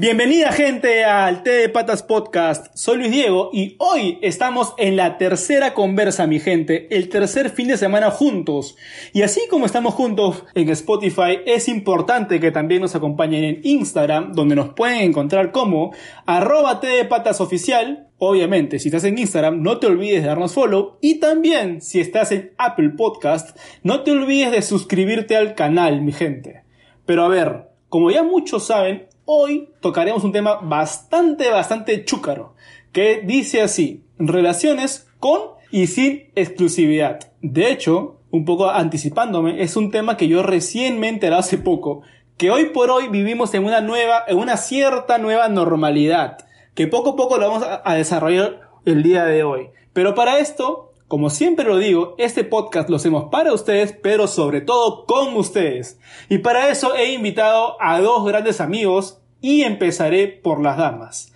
Bienvenida gente al T de Patas Podcast, soy Luis Diego y hoy estamos en la tercera conversa mi gente, el tercer fin de semana juntos. Y así como estamos juntos en Spotify, es importante que también nos acompañen en Instagram, donde nos pueden encontrar como arroba de Patas Oficial. Obviamente, si estás en Instagram, no te olvides de darnos follow. Y también, si estás en Apple Podcast, no te olvides de suscribirte al canal, mi gente. Pero a ver, como ya muchos saben, hoy tocaremos un tema bastante, bastante chúcaro, que dice así, relaciones con y sin exclusividad. De hecho, un poco anticipándome, es un tema que yo recién me enteré hace poco, que hoy por hoy vivimos en una nueva, en una cierta nueva normalidad, que poco a poco lo vamos a, a desarrollar el día de hoy. Pero para esto, como siempre lo digo, este podcast lo hacemos para ustedes, pero sobre todo con ustedes. Y para eso he invitado a dos grandes amigos y empezaré por las damas.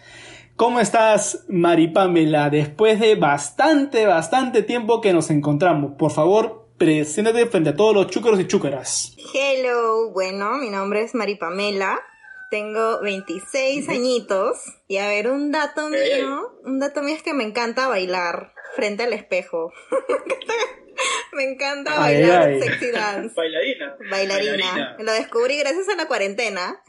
¿Cómo estás, Maripamela? Después de bastante, bastante tiempo que nos encontramos, por favor, preséntate frente a todos los chúcaros y chúcaras. Hello, bueno, mi nombre es Maripamela. Tengo 26 añitos. Y a ver, un dato mío, un dato mío es que me encanta bailar frente al espejo. Me encanta Ay, bailar ay. sexy dance. Bailarina. Bailarina. Lo descubrí gracias a la cuarentena.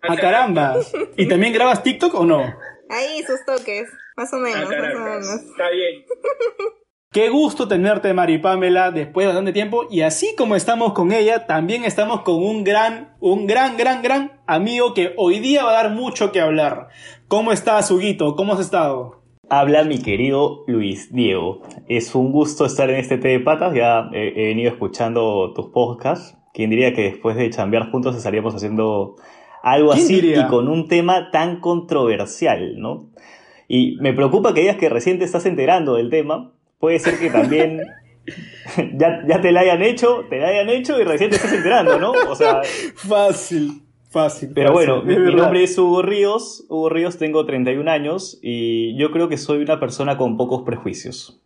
¡A caramba! ¿Y también grabas TikTok o no? Ahí sus toques, más o Ah, menos, más o menos. Está bien. Qué gusto tenerte, Maripamela, después de bastante tiempo. Y así como estamos con ella, también estamos con un gran, un gran, gran, gran amigo que hoy día va a dar mucho que hablar. ¿Cómo estás, Huguito? ¿Cómo has estado? Habla mi querido Luis Diego. Es un gusto estar en este té de patas. Ya he, he venido escuchando tus podcasts. ¿Quién diría que después de chambear juntos estaríamos haciendo algo ¿Quién así diría? y con un tema tan controversial, ¿no? Y me preocupa que digas que recién te estás enterando del tema. Puede ser que también ya, ya te la hayan hecho, te la hayan hecho y recién te estás enterando, ¿no? O sea, Fácil, fácil. pero fácil, bueno, mi, nombre es Hugo Ríos. Hugo Ríos, tengo 31 años y yo creo que soy una persona con pocos prejuicios.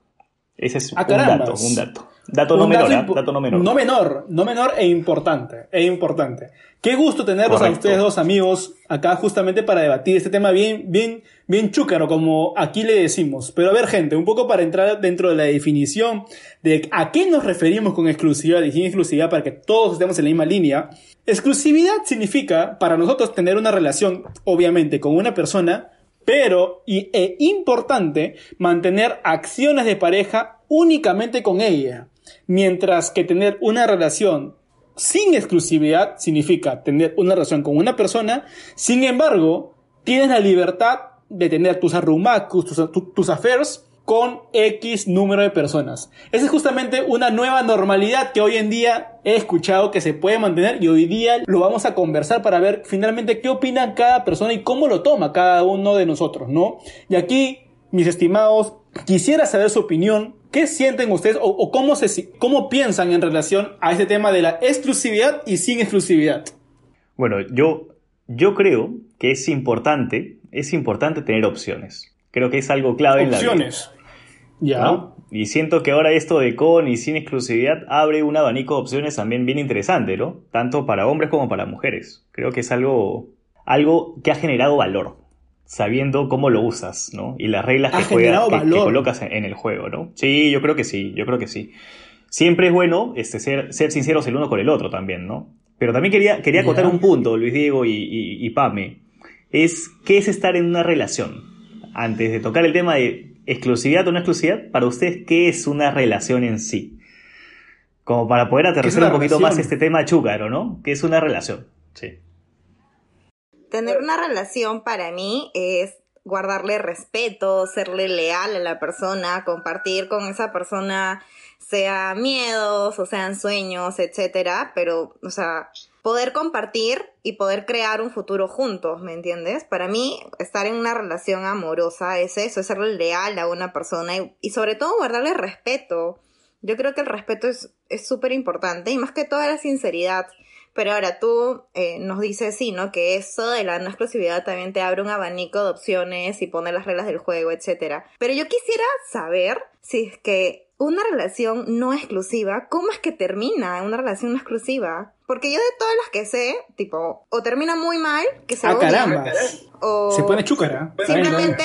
Ese es Ah, un dato, un dato. Dato no menor, impo- dato no menor. No menor, no menor e importante, e importante. Qué gusto tenerlos a ustedes dos amigos acá justamente para debatir este tema bien, bien, bien chúcaro, como aquí le decimos. Pero a ver, gente, un poco para entrar dentro de la definición de a qué nos referimos con exclusividad y sin exclusividad para que todos estemos en la misma línea. Exclusividad significa para nosotros tener una relación, obviamente, con una persona, pero, y, e importante, mantener acciones de pareja únicamente con ella. Mientras que tener una relación sin exclusividad significa tener una relación con una persona, sin embargo, tienes la libertad de tener tus arrumacos, tus, tu- tus affairs con X número de personas. Esa es justamente una nueva normalidad que hoy en día he escuchado que se puede mantener y hoy día lo vamos a conversar para ver finalmente qué opina cada persona y cómo lo toma cada uno de nosotros, ¿no? Y aquí, mis estimados, quisiera saber su opinión. ¿Qué sienten ustedes o, o cómo, se, cómo piensan en relación a este tema de la exclusividad y sin exclusividad? Bueno, yo, yo creo que es importante, es importante tener opciones. Creo que es algo clave en la vida. Opciones. Ya. ¿no? Y siento que ahora esto de con y sin exclusividad abre un abanico de opciones también bien interesante, ¿no? Tanto para hombres como para mujeres. Creo que es algo, algo que ha generado valor, sabiendo cómo lo usas, ¿no? Y las reglas que, juegas, que, colocas en, en el juego, ¿no? Sí, yo creo que sí, yo creo que sí. Siempre es bueno este, ser, ser sinceros el uno con el otro también, ¿no? Pero también quería, quería acotar un punto, Luis Diego y, y, y Pame. Es, ¿qué es estar en una relación? Antes de tocar el tema de exclusividad o no exclusividad, para ustedes, ¿qué es una relación en sí? Como para poder aterrizar un poquito relación? más este tema chúcaro, ¿no? ¿Qué es una relación? Sí. Tener una relación para mí es guardarle respeto, serle leal a la persona, compartir con esa persona, sea miedos o sean sueños, etcétera, pero, o sea, poder compartir y poder crear un futuro juntos, ¿me entiendes? Para mí, estar en una relación amorosa es eso, es ser leal a una persona y, sobre todo guardarle respeto. Yo creo que el respeto es súper importante y más que todo la sinceridad. Pero ahora tú eh, nos dices, sí, ¿no? Que eso de la no exclusividad también te abre un abanico de opciones y pone las reglas del juego, etcétera. Pero yo quisiera saber si es que una relación no exclusiva, ¿cómo es que termina una relación no exclusiva? Porque yo de todas las que sé, tipo, o termina muy mal, que se ah, caramba. o se pone chúcara. Simplemente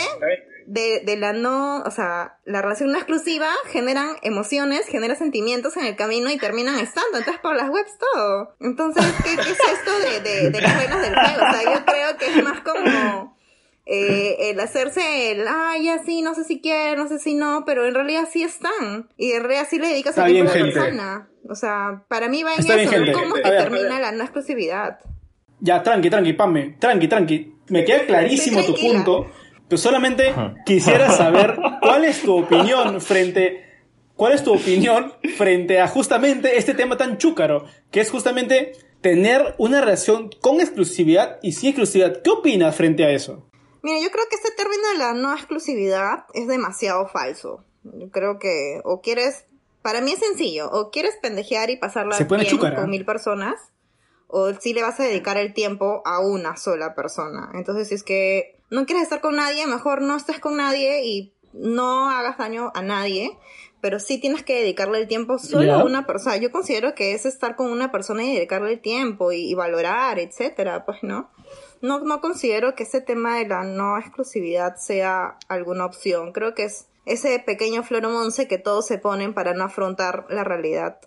de, de, la no, o sea, la relación no exclusiva generan emociones, genera sentimientos en el camino y terminan estando. Entonces, por las webs todo. Entonces, ¿qué, qué es esto de, de, de, las reglas del juego? O sea, yo creo que es más como eh, el hacerse el, ay, ya sí, no sé si quiere, no sé si no, pero en realidad sí están. Y en realidad sí le dedicas a tiempo a la persona. O sea, para mí va en eso, ¿cómo es que termina la no exclusividad? Ya, tranqui, tranqui, Pame, tranqui, tranqui. Me queda clarísimo tu punto pero solamente quisiera saber cuál es tu opinión frente, cuál es tu opinión frente a justamente este tema tan chúcaro, que es justamente tener una relación con exclusividad y sin exclusividad. ¿Qué opinas frente a eso? Mira, yo creo que este término de la no exclusividad es demasiado falso. Yo creo que o quieres, para mí es sencillo, o quieres pendejear y pasarla bien con mil personas, o si le vas a dedicar el tiempo a una sola persona. Entonces, si es que no quieres estar con nadie, mejor no estés con nadie y no hagas daño a nadie, pero sí tienes que dedicarle el tiempo solo a una persona. Yo considero que es estar con una persona y dedicarle el tiempo y, valorar, etcétera, pues no. No, no considero que ese tema de la no exclusividad sea alguna opción. Creo que es ese pequeño floromonce que todos se ponen para no afrontar la realidad.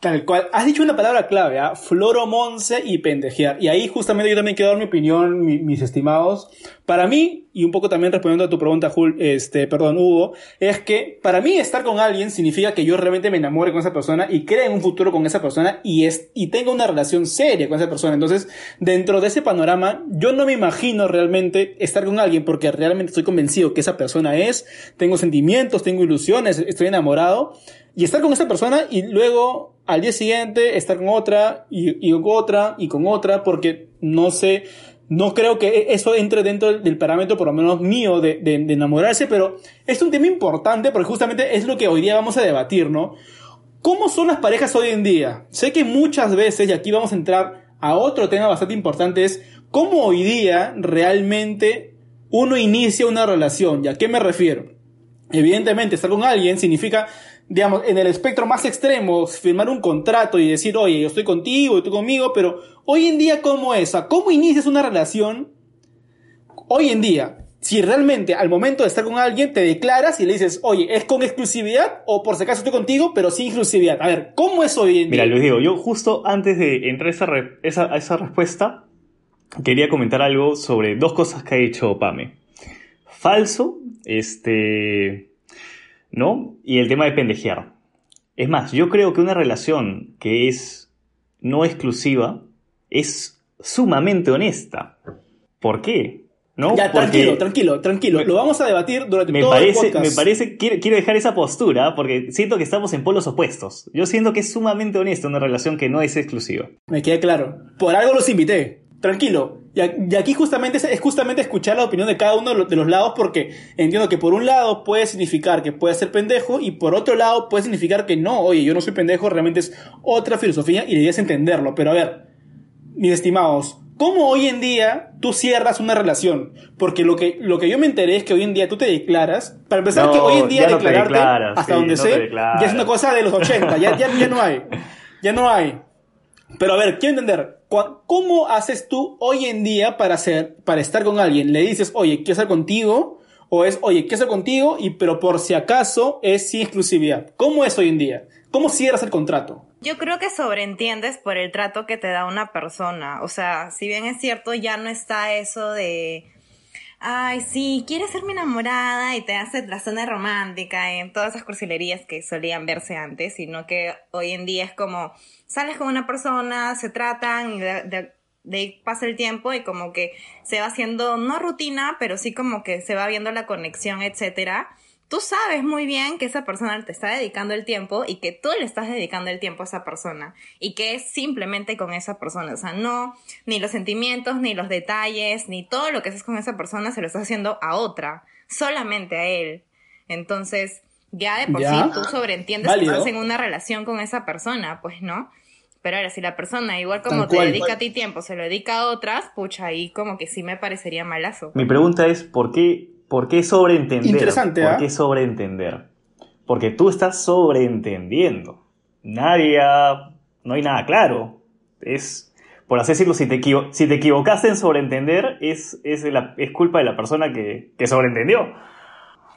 Tal cual. Has dicho una palabra clave, ¿ah? Floromonce y pendejear. Y ahí justamente yo también quiero dar mi opinión, mis estimados. Para mí, y un poco también respondiendo a tu pregunta, Jul, este, perdón, Hugo, es que para mí estar con alguien significa que yo realmente me enamore con esa persona y cree en un futuro con esa persona y es, y tenga una relación seria con esa persona. Entonces, dentro de ese panorama, yo no me imagino realmente estar con alguien porque realmente estoy convencido que esa persona es, tengo sentimientos, tengo ilusiones, estoy enamorado y estar con esa persona y luego al día siguiente estar con otra y, con otra y con otra porque no sé, no creo que eso entre dentro del, parámetro por lo menos mío de, de, enamorarse, pero es un tema importante porque justamente es lo que hoy día vamos a debatir, ¿no? ¿Cómo son las parejas hoy en día? Sé que muchas veces, y aquí vamos a entrar a otro tema bastante importante, es cómo hoy día realmente uno inicia una relación. ¿Y a qué me refiero? Evidentemente, estar con alguien significa digamos, en el espectro más extremo, firmar un contrato y decir, oye, yo estoy contigo y tú conmigo, pero hoy en día, ¿cómo es? ¿Cómo inicias una relación hoy en día? Si realmente al momento de estar con alguien te declaras y le dices, oye, ¿es con exclusividad o por si acaso estoy contigo, pero sin exclusividad? A ver, ¿cómo es hoy en día? Mira, Luis digo, yo justo antes de entrar a esa, esa, esa respuesta, quería comentar algo sobre dos cosas que ha dicho Pame. Falso, este ¿no? Y el tema de pendejear. Es más, yo creo que una relación que es no exclusiva es sumamente honesta. ¿Por qué? ¿No? Ya, tranquilo, tranquilo, tranquilo. Lo vamos a debatir durante me todo parece, el podcast. Me parece, quiero, quiero, dejar esa postura porque siento que estamos en polos opuestos. Yo siento que es sumamente honesta una relación que no es exclusiva. Me queda claro. Por algo los invité tranquilo. Y, aquí justamente es, justamente escuchar la opinión de cada uno de los, lados porque entiendo que por un lado puede significar que puede ser pendejo y por otro lado puede significar que no, oye, yo no soy pendejo, realmente es otra filosofía y es entenderlo. Pero a ver, mis estimados, ¿cómo hoy en día tú cierras una relación? Porque lo que, lo que yo me enteré es que hoy en día tú te declaras, para empezar que hoy en día declararte, hasta donde sé, ya es una cosa de los 80, ya, ya, ya no hay. Ya no hay. Pero a ver, quiero entender, ¿cómo haces tú hoy en día para hacer, para estar con alguien? ¿Le dices, oye, quiero estar contigo? ¿O es, oye, quiero estar contigo? Y, pero por si acaso es sin exclusividad. ¿Cómo es hoy en día? ¿Cómo cierras el contrato? Yo creo que sobreentiendes por el trato que te da una persona. O sea, si bien es cierto, ya no está eso de, ay, sí, quieres ser mi enamorada y te hace la zona romántica en todas esas cursilerías que solían verse antes, sino que hoy en día es como, sales con una persona, se tratan y de, ahí pasa el tiempo y como que se va haciendo, no rutina, pero sí como que se va viendo la conexión, etcétera. Tú sabes muy bien que esa persona te está dedicando el tiempo y que tú le estás dedicando el tiempo a esa persona y que es simplemente con esa persona. O sea, no, ni los sentimientos, ni los detalles, ni todo lo que haces con esa persona se lo estás haciendo a otra, solamente a él. Entonces, ya de por sí tú sobreentiendes que estás en una relación con esa persona, pues no. Pero ahora, si la persona, igual como te dedica a ti tiempo, se lo dedica a otras, pucha, ahí como que sí me parecería malazo. Mi pregunta es, ¿por qué ¿Por qué sobreentender? Interesante, ¿Por ¿ah? qué sobreentender? Porque tú estás sobreentendiendo. Nadie No hay nada claro. Es... Por así decirlo, si te, si te equivocaste en sobreentender, es, es, es culpa de la persona que, que sobreentendió.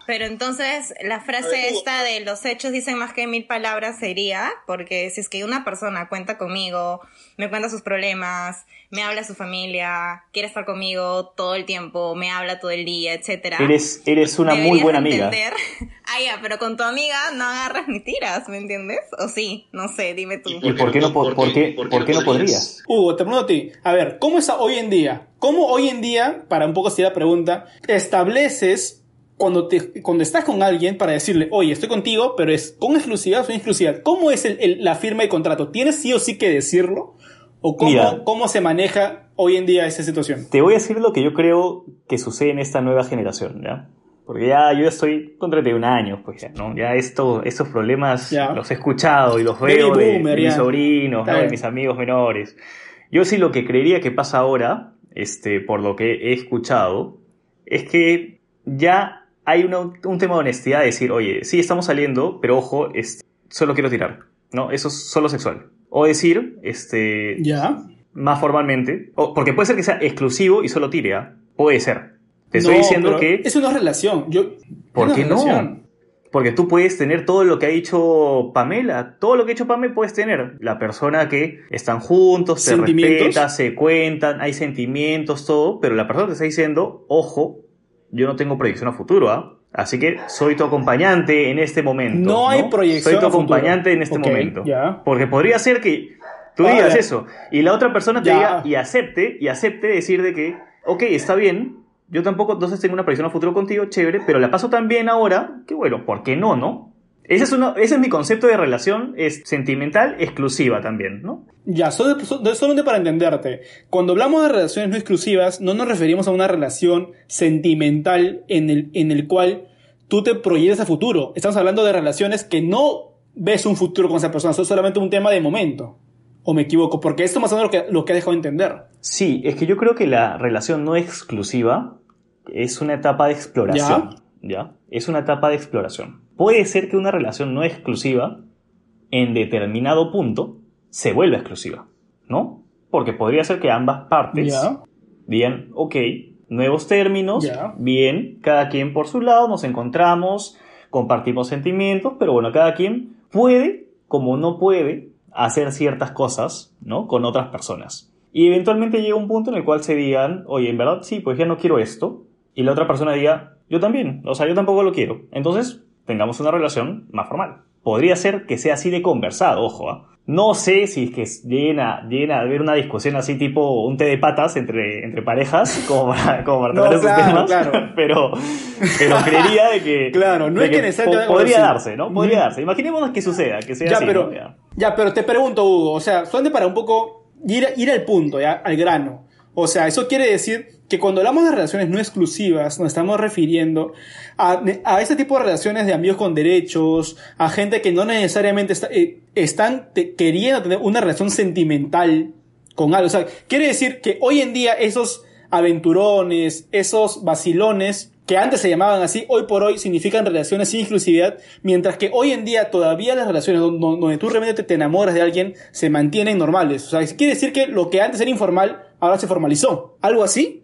Pero entonces la frase esta de los hechos dicen más que mil palabras sería, porque si es que una persona cuenta conmigo, me cuenta sus problemas, me habla de su familia, quiere estar conmigo todo el tiempo, me habla todo el día, etcétera. Eres, eres una muy buena amiga. ah, ya, pero con tu amiga no agarras ni tiras, ¿me entiendes? O sí, no sé, dime tú. ¿Y por qué no, por, qué, por qué no podrías? Hugo, te pregunto a ti, a ver, ¿cómo es hoy en día? ¿Cómo hoy en día, para un poco así la pregunta, estableces cuando, te, cuando estás con alguien para decirle, oye, estoy contigo, pero es con exclusividad o sin exclusividad. ¿Cómo es la firma de contrato? ¿Tienes sí o sí que decirlo? ¿O cómo, cómo se maneja hoy en día esa situación? Te voy a decir lo que yo creo que sucede en esta nueva generación, ¿ya? Porque ya yo estoy con 31 años, pues ya, ¿no? Ya esto, estos problemas los he escuchado y los veo de, mis sobrinos, de mis amigos menores. Yo sí lo que creería que pasa ahora, este, por lo que he escuchado, es que ya hay un tema de honestidad de decir, oye, sí estamos saliendo, pero ojo, este, solo quiero tirar, ¿no? Eso es solo sexual. O decir, este... Ya. Más formalmente, o, porque puede ser que sea exclusivo y solo tire, ¿ah? Puede ser. Te estoy diciendo que... Eso no es relación. Yo, ¿Por qué no? Porque tú puedes tener todo lo que ha dicho Pamela. Todo lo que ha dicho Pamela puedes tener. La persona que están juntos, se respeta, se cuentan, hay sentimientos, todo. Pero la persona te está diciendo, ojo, yo no tengo proyección a futuro, ¿ah? Así que soy tu acompañante en este momento. No, hay proyección. Soy tu acompañante en este momento. Porque podría ser que tú digas eso y la otra persona te diga y acepte, y acepte decir de que, ok, está bien, yo tampoco entonces tengo una proyección a futuro contigo, chévere, pero la paso tan bien ahora que bueno, ¿por qué no, no? Ese es, uno, ese es mi concepto de relación es sentimental exclusiva también, ¿no? Ya, solo, solamente para entenderte. Cuando hablamos de relaciones no exclusivas, no nos referimos a una relación sentimental en el, en el cual tú te proyectas a futuro. Estamos hablando de relaciones que no ves un futuro con esa persona, es solamente un tema de momento. ¿O me equivoco? Porque esto más o menos lo que, lo que ha dejado de entender. Sí, es que yo creo que la relación no exclusiva es una etapa de exploración. ¿Ya? Es una etapa de exploración puede ser que una relación no exclusiva, en determinado punto, se vuelva exclusiva, ¿no? Porque podría ser que ambas partes digan, ok, nuevos términos, bien, cada quien por su lado, nos encontramos, compartimos sentimientos, pero bueno, cada quien puede, como no puede, hacer ciertas cosas, ¿no? Con otras personas. Y eventualmente llega un punto en el cual se digan, oye, en verdad sí, pues ya no quiero esto. Y la otra persona diga, yo también, o sea, yo tampoco lo quiero. Entonces, tengamos una relación más formal. Podría ser que sea así de conversado, ojo. ¿ah? No sé si es que llena, llena a haber una discusión así tipo un té de patas entre, entre parejas, como para, como para esos temas, pero, pero creería de que, claro, no es que, podría darse, ¿no? Podría darse. Imaginémonos que suceda, que sea ya, así. Pero, ya. pero te pregunto, Hugo, o sea, solamente para un poco ir, ir al punto, ya, al grano. O sea, eso quiere decir que cuando hablamos de relaciones no exclusivas, nos estamos refiriendo a, a ese tipo de relaciones de amigos con derechos, a gente que no necesariamente eh, están queriendo tener una relación sentimental con algo. O sea, quiere decir que hoy en día esos aventurones, esos vacilones, que antes se llamaban así, hoy por hoy significan relaciones sin exclusividad, mientras que hoy en día todavía las relaciones donde, tú realmente te enamoras de alguien se mantienen normales. O sea, quiere decir que lo que antes era informal ahora se formalizó. ¿Algo así?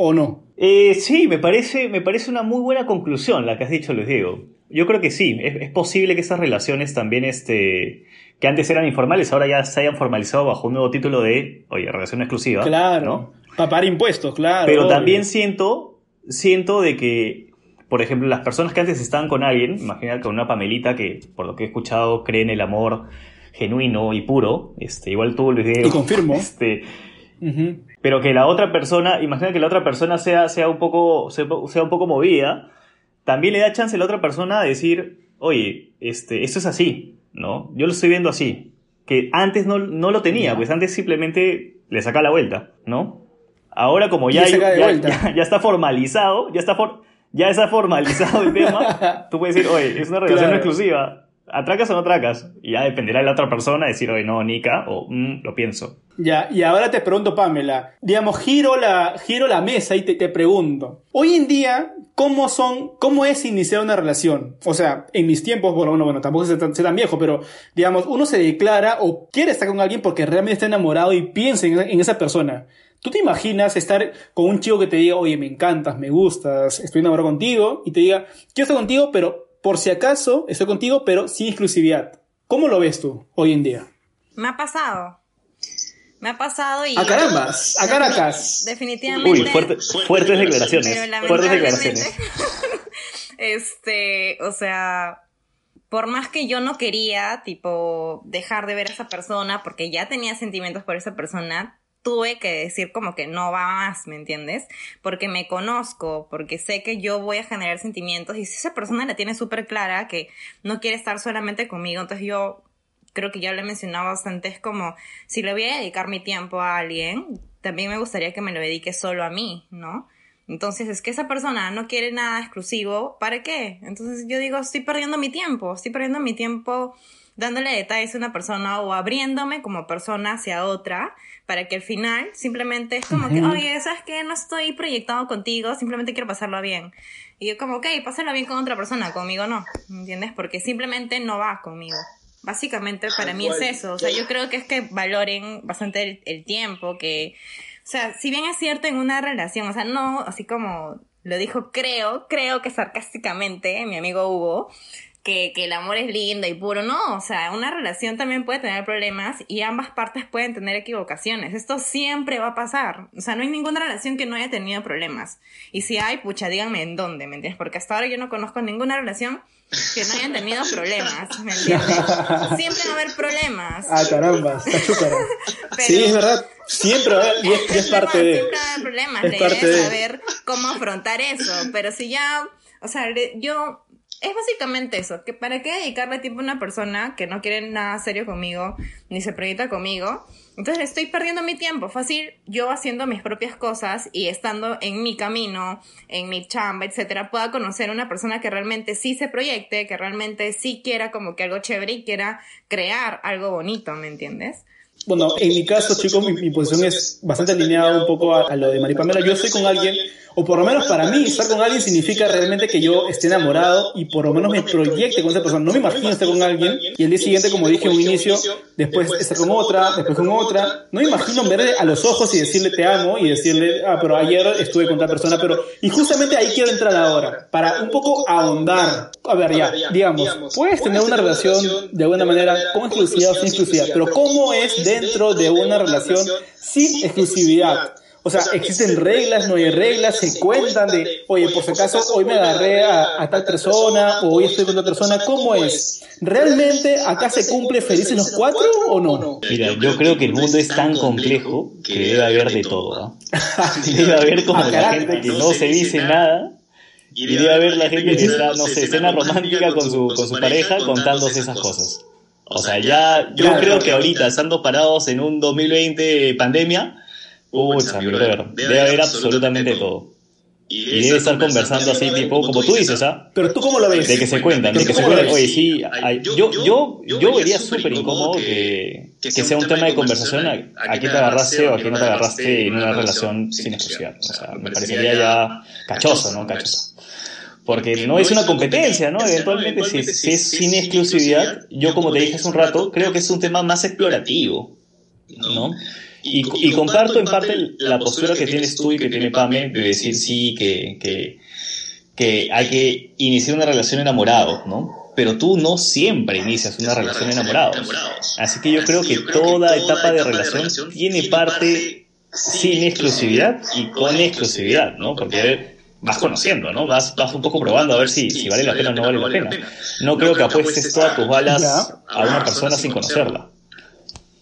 ¿O no? Eh, sí, me parece, me parece una muy buena conclusión la que has dicho, Luis Diego. Yo creo que sí, es, posible que esas relaciones también, este, que antes eran informales, ahora ya se hayan formalizado bajo un nuevo título de, oye, relación exclusiva. Claro. ¿no? Para pagar impuestos, claro. Pero también siento, siento de que, por ejemplo, las personas que antes estaban con alguien, imagina con una Pamelita que, por lo que he escuchado, cree en el amor genuino y puro, este, igual tú, Luis Diego. Y confirmo. Este, pero que la otra persona, imagina que la otra persona sea, sea, un, poco, sea, un poco movida, también le da chance a la otra persona de decir, oye, este, esto es así, ¿no? Yo lo estoy viendo así. Que antes no, no lo tenía, pues antes simplemente le saca la vuelta, ¿no? Ahora como ya, ya, ya, ya, está formalizado, ya está, for, ya está formalizado el tema, tú puedes decir, oye, es una relación exclusiva, ¿atracas o no atracas? Y ya dependerá de la otra persona decir, oye, no, Nika, o mm, lo pienso. Ya, y ahora te pregunto, Pamela, digamos, giro la, giro la mesa y te, te pregunto, hoy en día, ¿cómo son, cómo es iniciar una relación? O sea, en mis tiempos, bueno, bueno, bueno tampoco sé tan, tan, viejo, pero, digamos, uno se declara o quiere estar con alguien porque realmente está enamorado y piensa en, en esa persona. ¿Tú te imaginas estar con un chico que te diga, oye, me encantas, me gustas, estoy enamorado contigo, y te diga, quiero estar contigo, pero por si acaso estoy contigo, pero sin exclusividad? ¿Cómo lo ves tú hoy en día? Me ha pasado. Me ha pasado y... A carambas, a Caracas. Definitivamente. Uy, fuertes declaraciones. Fuertes declaraciones. este, o sea, por más que yo no quería, tipo, dejar de ver a esa persona porque ya tenía sentimientos por esa persona, tuve que decir como que no va más, ¿me entiendes? Porque me conozco, porque sé que yo voy a generar sentimientos y si esa persona la tiene súper clara que no quiere estar solamente conmigo, entonces yo creo que ya lo he mencionado bastante, es como si le voy a dedicar mi tiempo a alguien, también me gustaría que me lo dedique solo a mí, ¿no? Entonces es que esa persona no quiere nada exclusivo, ¿para qué? Entonces yo digo, estoy perdiendo mi tiempo, estoy perdiendo mi tiempo dándole detalles a una persona o abriéndome como persona hacia otra para que al final simplemente es como que, oye, ¿sabes qué? No estoy proyectado contigo, simplemente quiero pasarlo bien. Y yo como, ok, pásalo bien con otra persona, conmigo no, ¿me entiendes? Porque simplemente no va conmigo. Básicamente para mí es eso, o sea, yo creo que es que valoren bastante el, tiempo, que, o sea, si bien es cierto en una relación, o sea, no, así como lo dijo creo, creo que sarcásticamente mi amigo Hugo, que, que, el amor es lindo y puro. No, o sea, una relación también puede tener problemas y ambas partes pueden tener equivocaciones. Esto siempre va a pasar. O sea, no hay ninguna relación que no haya tenido problemas. Y si hay, pucha, díganme en dónde, ¿me entiendes? Porque hasta ahora yo no conozco ninguna relación que no hayan tenido problemas, ¿me entiendes? Siempre va a haber problemas. Ah, caramba, está chúcara. sí, es verdad. Siempre va a haber, y es, parte de... Siempre va a haber problemas. Es idea es saber cómo afrontar eso. Pero si ya, o sea, yo es básicamente eso, que para qué dedicarle tiempo a una persona que no quiere nada serio conmigo, ni se proyecta conmigo. Entonces estoy perdiendo mi tiempo, fácil yo haciendo mis propias cosas y estando en mi camino, en mi chamba, etcétera, pueda conocer a una persona que realmente sí se proyecte, que realmente sí quiera como que algo chévere y quiera crear algo bonito, ¿me entiendes? Bueno, en mi caso, chicos, mi, posición es bastante alineada un poco a, a lo de Maripamela. Yo estoy con alguien o por lo menos para mí, estar con alguien significa realmente que yo esté enamorado y por lo menos me proyecte con esa persona. No me imagino estar con alguien y el día siguiente, como dije en un inicio, después estar con otra, después con otra. No me imagino verle a los ojos y decirle te amo y decirle, ah, pero ayer estuve con otra persona, pero... Y justamente ahí quiero entrar ahora, para un poco ahondar. A ver, ya, digamos, puedes tener una relación de alguna manera con exclusividad o sin exclusividad, pero ¿cómo es dentro de una relación sin exclusividad? O sea, existen reglas, no hay reglas, se cuentan de, oye, por si acaso hoy me agarré a, tal persona o hoy estoy con otra persona, ¿cómo es? ¿Realmente acá se cumple felices los cuatro o no? Mira, yo creo que el mundo es tan complejo que debe haber de todo, ¿no? Debe haber como la gente que no se dice nada y debe haber la gente que está, no sé, escena romántica con su, con su pareja contándose esas cosas. O sea, ya, yo creo que ahorita, estando parados en un 2020 pandemia, Pucha, brother, debe haber absolutamente todo. Y debe estar conversando así, tipo, como tú dices, ¿ah? Pero tú cómo lo ves? De que se cuentan, de que se cuentan. Oye, sí, yo, yo, yo vería súper incómodo que, que sea un tema de conversación a, qué te agarraste o a qué no te agarraste en una relación sin exclusividad. O sea, me parecería ya cachoso, ¿no? Cachoso. Porque no es una competencia, ¿no? Eventualmente, si, si es sin exclusividad, yo como te dije hace un rato, creo que es un tema más explorativo, ¿no? Y, comparto en parte la postura que tienes tú y que tiene Pame de decir sí, que, que, que hay que iniciar una relación enamorado, ¿no? Pero tú no siempre inicias una relación enamorado. Así que yo creo que toda etapa de relación tiene parte sin exclusividad y con exclusividad, ¿no? Porque vas conociendo, ¿no? Vas, vas un poco probando a ver si, si vale la pena o no vale la pena. No creo que apuestes todas tus balas a una persona sin conocerla.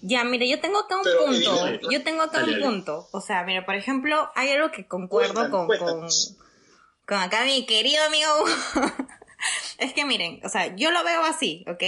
Ya, mire, yo tengo acá un punto. Yo tengo acá un punto. O sea, mira, por ejemplo, hay algo que concuerdo con, con, con acá mi querido amigo es que miren, o sea, yo lo veo así, ¿ok?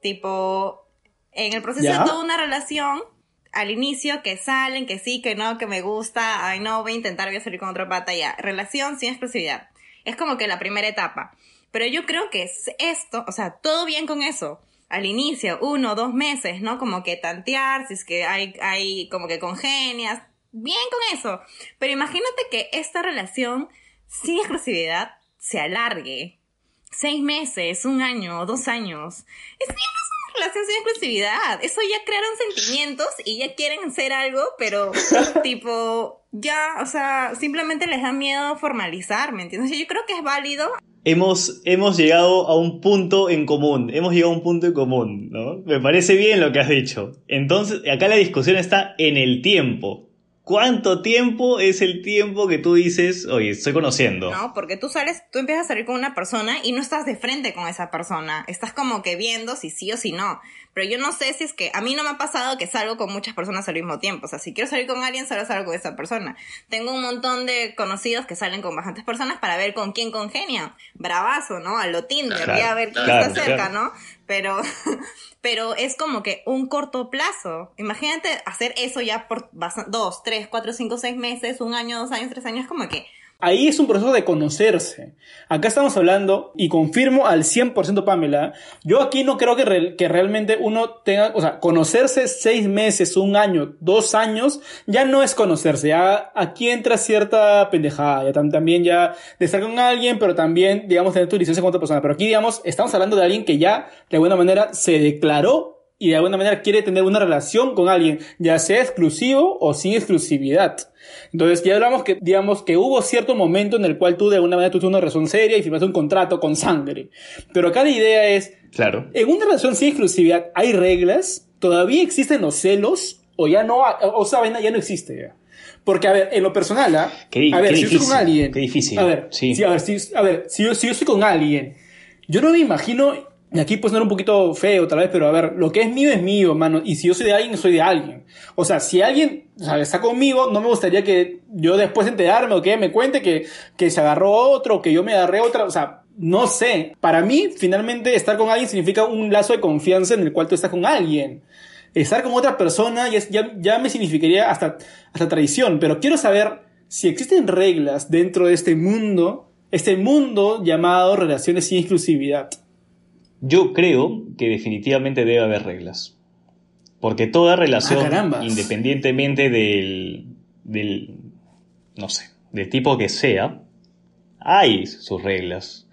Tipo, en el proceso de toda una relación, al inicio que salen, que sí, que no, que me gusta, ay no, voy a intentar, voy a salir con otra pata, ya. Relación sin exclusividad. Es como que la primera etapa. Pero yo creo que es esto, o sea, todo bien con eso. Al inicio, uno, dos meses, ¿no? Como que tantear, si es que hay, hay como que congenias, bien con eso. Pero imagínate que esta relación sin exclusividad se alargue. Seis meses, un año, dos años. Es una relación sin exclusividad. Eso ya crearon sentimientos y ya quieren hacer algo, pero tipo, ya, o sea, simplemente les da miedo formalizar, ¿me entiendes? Yo creo que es válido. Hemos, hemos llegado a un punto en común, hemos llegado a un punto en común, ¿no? Me parece bien lo que has dicho. Entonces, acá la discusión está en el tiempo. ¿Cuánto tiempo es el tiempo que tú dices, oye, estoy conociendo? No, porque tú sales, tú empiezas a salir con una persona y no estás de frente con esa persona. Estás como que viendo si sí o si no. Pero yo no sé si es que a mí no me ha pasado que salgo con muchas personas al mismo tiempo. O sea, si quiero salir con alguien, solo salgo con esa persona. Tengo un montón de conocidos que salen con bastantes personas para ver con quién congenia. Bravazo, ¿no? A lo Tinder, a ver quién está cerca, ¿no? Pero pero es como que un corto plazo. Imagínate hacer eso ya por dos, tres, cuatro, cinco, seis meses, un año, dos años, tres años, como que Ahí es un proceso de conocerse. Acá estamos hablando, y confirmo al 100% Pamela, yo aquí no creo que, que realmente uno tenga, o sea, conocerse seis meses, un año, dos años, ya no es conocerse. Ya aquí entra cierta pendejada, ya también ya de estar con alguien, pero también, digamos, tener tu licencia con otra persona. Pero aquí, digamos, estamos hablando de alguien que ya, de alguna manera, se declaró y de alguna manera quiere tener una relación con alguien, ya sea exclusivo o sin exclusividad. Entonces ya hablamos que, digamos, que hubo cierto momento en el cual tú de alguna manera tuviste una relación seria y firmaste un contrato con sangre. Pero acá la idea es, claro. en una relación sin exclusividad hay reglas, todavía existen los celos o ya no, o esa vaina ya no existe ya. Porque, a ver, en lo personal, ¿ah? a ver, si yo estoy con alguien. Qué difícil. A ver, sí. a ver, si, a ver, si yo, si yo estoy con alguien, yo no me imagino y aquí no era un poquito feo tal vez, pero a ver, lo que es mío es mío, hermano. Y si yo soy de alguien, soy de alguien. O sea, si alguien o sea, está conmigo, no me gustaría que yo después enterarme o que me cuente que, que se agarró otro, que yo me agarré otra. O sea, no sé. Para mí, finalmente, estar con alguien significa un lazo de confianza en el cual tú estás con alguien. Estar con otra persona ya, ya, ya me significaría hasta, hasta traición. Pero quiero saber si existen reglas dentro de este mundo, este mundo llamado relaciones sin exclusividad. Yo creo que definitivamente debe haber reglas. Porque toda relación, ah, independientemente del, del, no sé, del tipo que sea, hay sus reglas.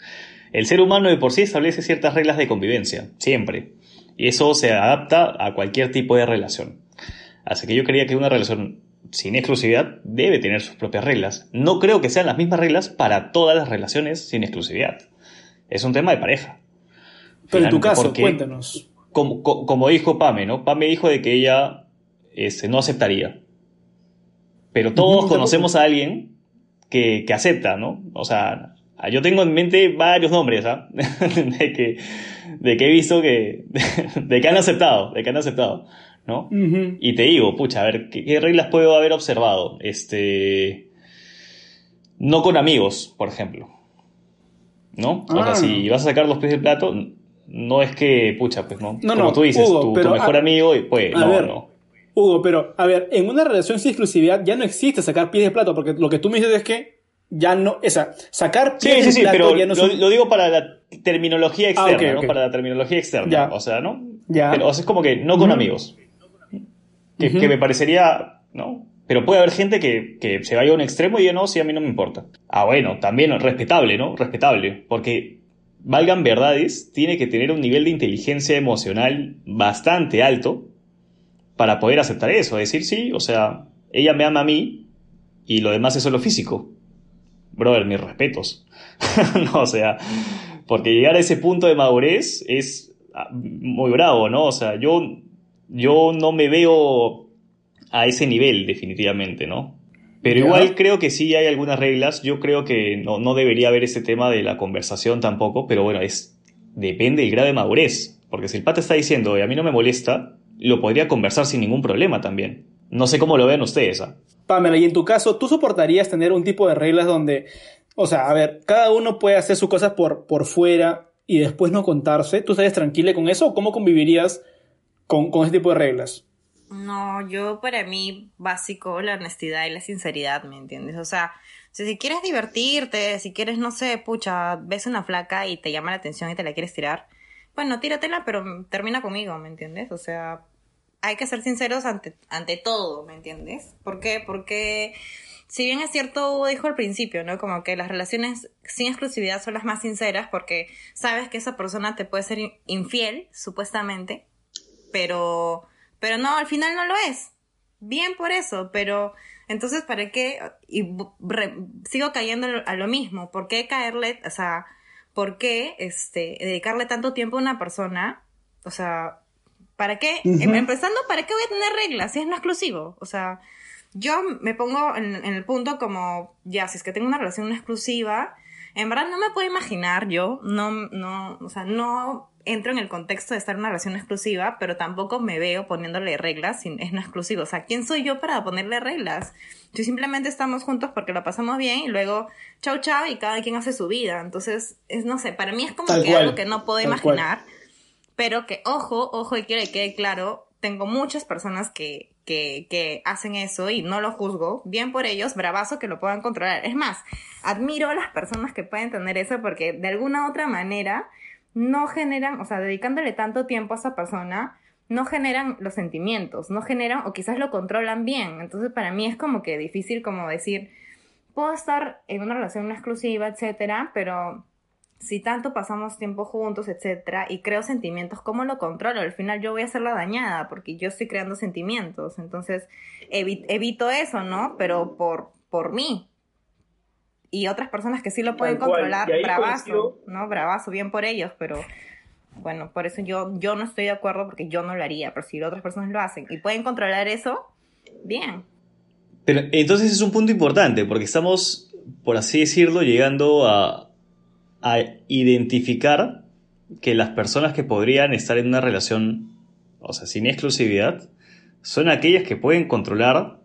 El ser humano de por sí establece ciertas reglas de convivencia, siempre. Y eso se adapta a cualquier tipo de relación. Así que yo creía que una relación sin exclusividad debe tener sus propias reglas. No creo que sean las mismas reglas para todas las relaciones sin exclusividad. Es un tema de pareja. Pero en tu caso, cuéntanos. Como, como, dijo Pame, ¿no? Pame dijo de que ella este, no aceptaría. Pero todos conocemos a alguien que, que, acepta, ¿no? O sea, yo tengo en mente varios nombres, ¿ah? de, que, de que he visto que, de, que han aceptado, de que han aceptado, ¿no? Y te digo, pucha, a ver, ¿qué, reglas puedo haber observado? Este, no con amigos, por ejemplo, ¿no? O sea, ah. si vas a sacar los pies del plato, no es que, pucha, pues no. no Como tú dices, tu, mejor amigo, pues, no, no. Hugo, pero, a ver, en una relación sin exclusividad ya no existe sacar pies de plato, porque lo que tú me dices es que ya no, esa, sacar pies sí, de plato pero ya no lo, lo, digo para la terminología ah, externa, ¿no? Para la terminología externa, o sea, ¿no? Ya. Pero, o sea, es como que no con amigos. Que, que, me parecería, ¿no? Pero puede haber gente que, que se vaya a un extremo y yo no, si a mí no me importa. Ah, bueno, también respetable, ¿no? Respetable, porque valgan verdades, tiene que tener un nivel de inteligencia emocional bastante alto para poder aceptar eso. Decir, sí, o sea, ella me ama a mí y lo demás es solo físico. Brother, mis respetos. no, o sea, porque llegar a ese punto de madurez es ah, muy bravo, ¿no? O sea, yo, yo no me veo a ese nivel, definitivamente, ¿no? Pero igual creo que sí hay algunas reglas. Yo creo que no, no debería haber ese tema de la conversación tampoco, pero bueno, es depende del grado de madurez. Porque si el pata está diciendo, a mí no me molesta, lo podría conversar sin ningún problema también. No sé cómo lo ven ustedes. ¿ah? Pamela, y en tu caso, ¿tú soportarías tener un tipo de reglas donde O sea, a ver, cada uno puede hacer sus cosas por, por fuera y después no contarse. ¿Tú estarías tranquila con eso o cómo convivirías con, con ese tipo de reglas? No, yo para mí básico la honestidad y la sinceridad, ¿me entiendes? O sea, si, quieres divertirte, si quieres, no sé, pucha, ves una flaca y te llama la atención y te la quieres tirar, bueno, tíratela, pero termina conmigo, ¿me entiendes? O sea, hay que ser sinceros ante, ante todo, ¿me entiendes? ¿Por qué? Porque si bien es cierto, dijo al principio, ¿no? Como que las relaciones sin exclusividad son las más sinceras porque sabes que esa persona te puede ser infiel, supuestamente, pero, pero no, al final no lo es. Bien por eso, pero entonces, ¿para qué? Y sigo cayendo a lo mismo. ¿Por qué caerle, o sea, por qué este, dedicarle tanto tiempo a una persona? O sea, ¿para qué? Empezando, ¿para qué voy a tener reglas si es no exclusivo? O sea, yo me pongo en, en, el punto como, ya, si es que tengo una relación exclusiva, en verdad no me puedo imaginar yo, no, no, o sea, no entro en el contexto de estar en una relación exclusiva, pero tampoco me veo poniéndole reglas si es no exclusivo. O sea, ¿quién soy yo para ponerle reglas? Si simplemente estamos juntos porque lo pasamos bien y luego chau chau y cada quien hace su vida. Entonces, es, no sé, para mí es como que algo que no puedo imaginar, pero que, ojo, ojo, y quiero que quede claro, tengo muchas personas que, que, que, hacen eso y no lo juzgo, bien por ellos, bravazo que lo puedan controlar. Es más, admiro a las personas que pueden tener eso porque de alguna otra manera no generan, o sea, dedicándole tanto tiempo a esa persona, no generan los sentimientos, no generan, o quizás lo controlan bien. Entonces, para mí es como que difícil como decir, puedo estar en una relación exclusiva, etcétera, pero si tanto pasamos tiempo juntos, etcétera, y creo sentimientos, ¿cómo lo controlo? Al final yo voy a ser la dañada porque yo estoy creando sentimientos. Entonces, evito eso, ¿no? Pero por, por mí, y otras personas que sí lo pueden controlar, bravazo, ¿no? Bravazo, bien por ellos, pero bueno, por eso yo, yo no estoy de acuerdo porque yo no lo haría, pero si otras personas lo hacen y pueden controlar eso, bien. Pero entonces es un punto importante porque estamos, por así decirlo, llegando a, a identificar que las personas que podrían estar en una relación, o sea, sin exclusividad, son aquellas que pueden controlar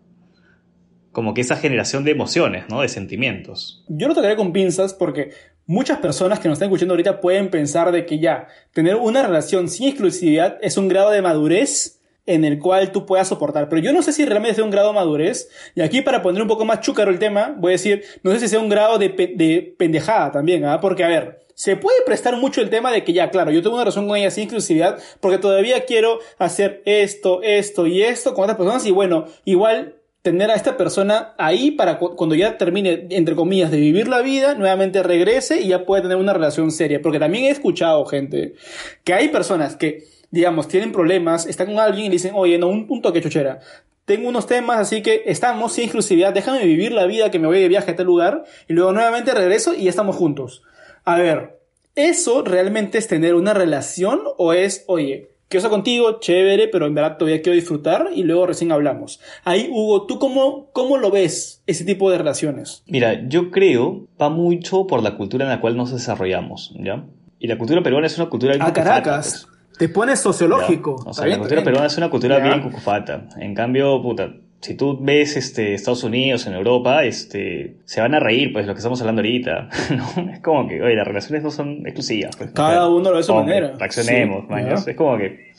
como que esa generación de emociones, ¿no? De sentimientos. Yo lo tocaré con pinzas porque muchas personas que nos están escuchando ahorita pueden pensar de que ya tener una relación sin exclusividad es un grado de madurez en el cual tú puedas soportar. Pero yo no sé si realmente sea un grado de madurez. Y aquí para poner un poco más chúcaro el tema, voy a decir, no sé si sea un grado de, de pendejada también, ¿ah? Porque, a ver, se puede prestar mucho el tema de que ya, claro, yo tengo una relación con ella sin exclusividad porque todavía quiero hacer esto, esto y esto con otras personas y bueno, igual tener a esta persona ahí para cuando ya termine, entre comillas, de vivir la vida, nuevamente regrese y ya puede tener una relación seria. Porque también he escuchado, gente, que hay personas que, digamos, tienen problemas, están con alguien y dicen, oye, no, un punto que chochera. Tengo unos temas, así que estamos sin exclusividad, déjame vivir la vida que me voy de viaje a tal lugar y luego nuevamente regreso y ya estamos juntos. A ver, ¿eso realmente es tener una relación o es, oye, quiero estar contigo, chévere, pero en verdad todavía quiero disfrutar y luego recién hablamos. Ahí, Hugo, ¿tú cómo, cómo lo ves ese tipo de relaciones? Mira, yo creo va mucho por la cultura en la cual nos desarrollamos, ¿ya? Y la cultura peruana es una cultura... A Caracas. Pues. Te pones sociológico. O sea, la cultura peruana es una cultura bien cucufata. En cambio, puta, si tú ves este, Estados Unidos, en Europa, este, se van a reír, pues, lo que estamos hablando ahorita. Es como que, oye, las relaciones no son exclusivas. Pues, Cada uno lo ve de su manera. Reaccionemos, Es como que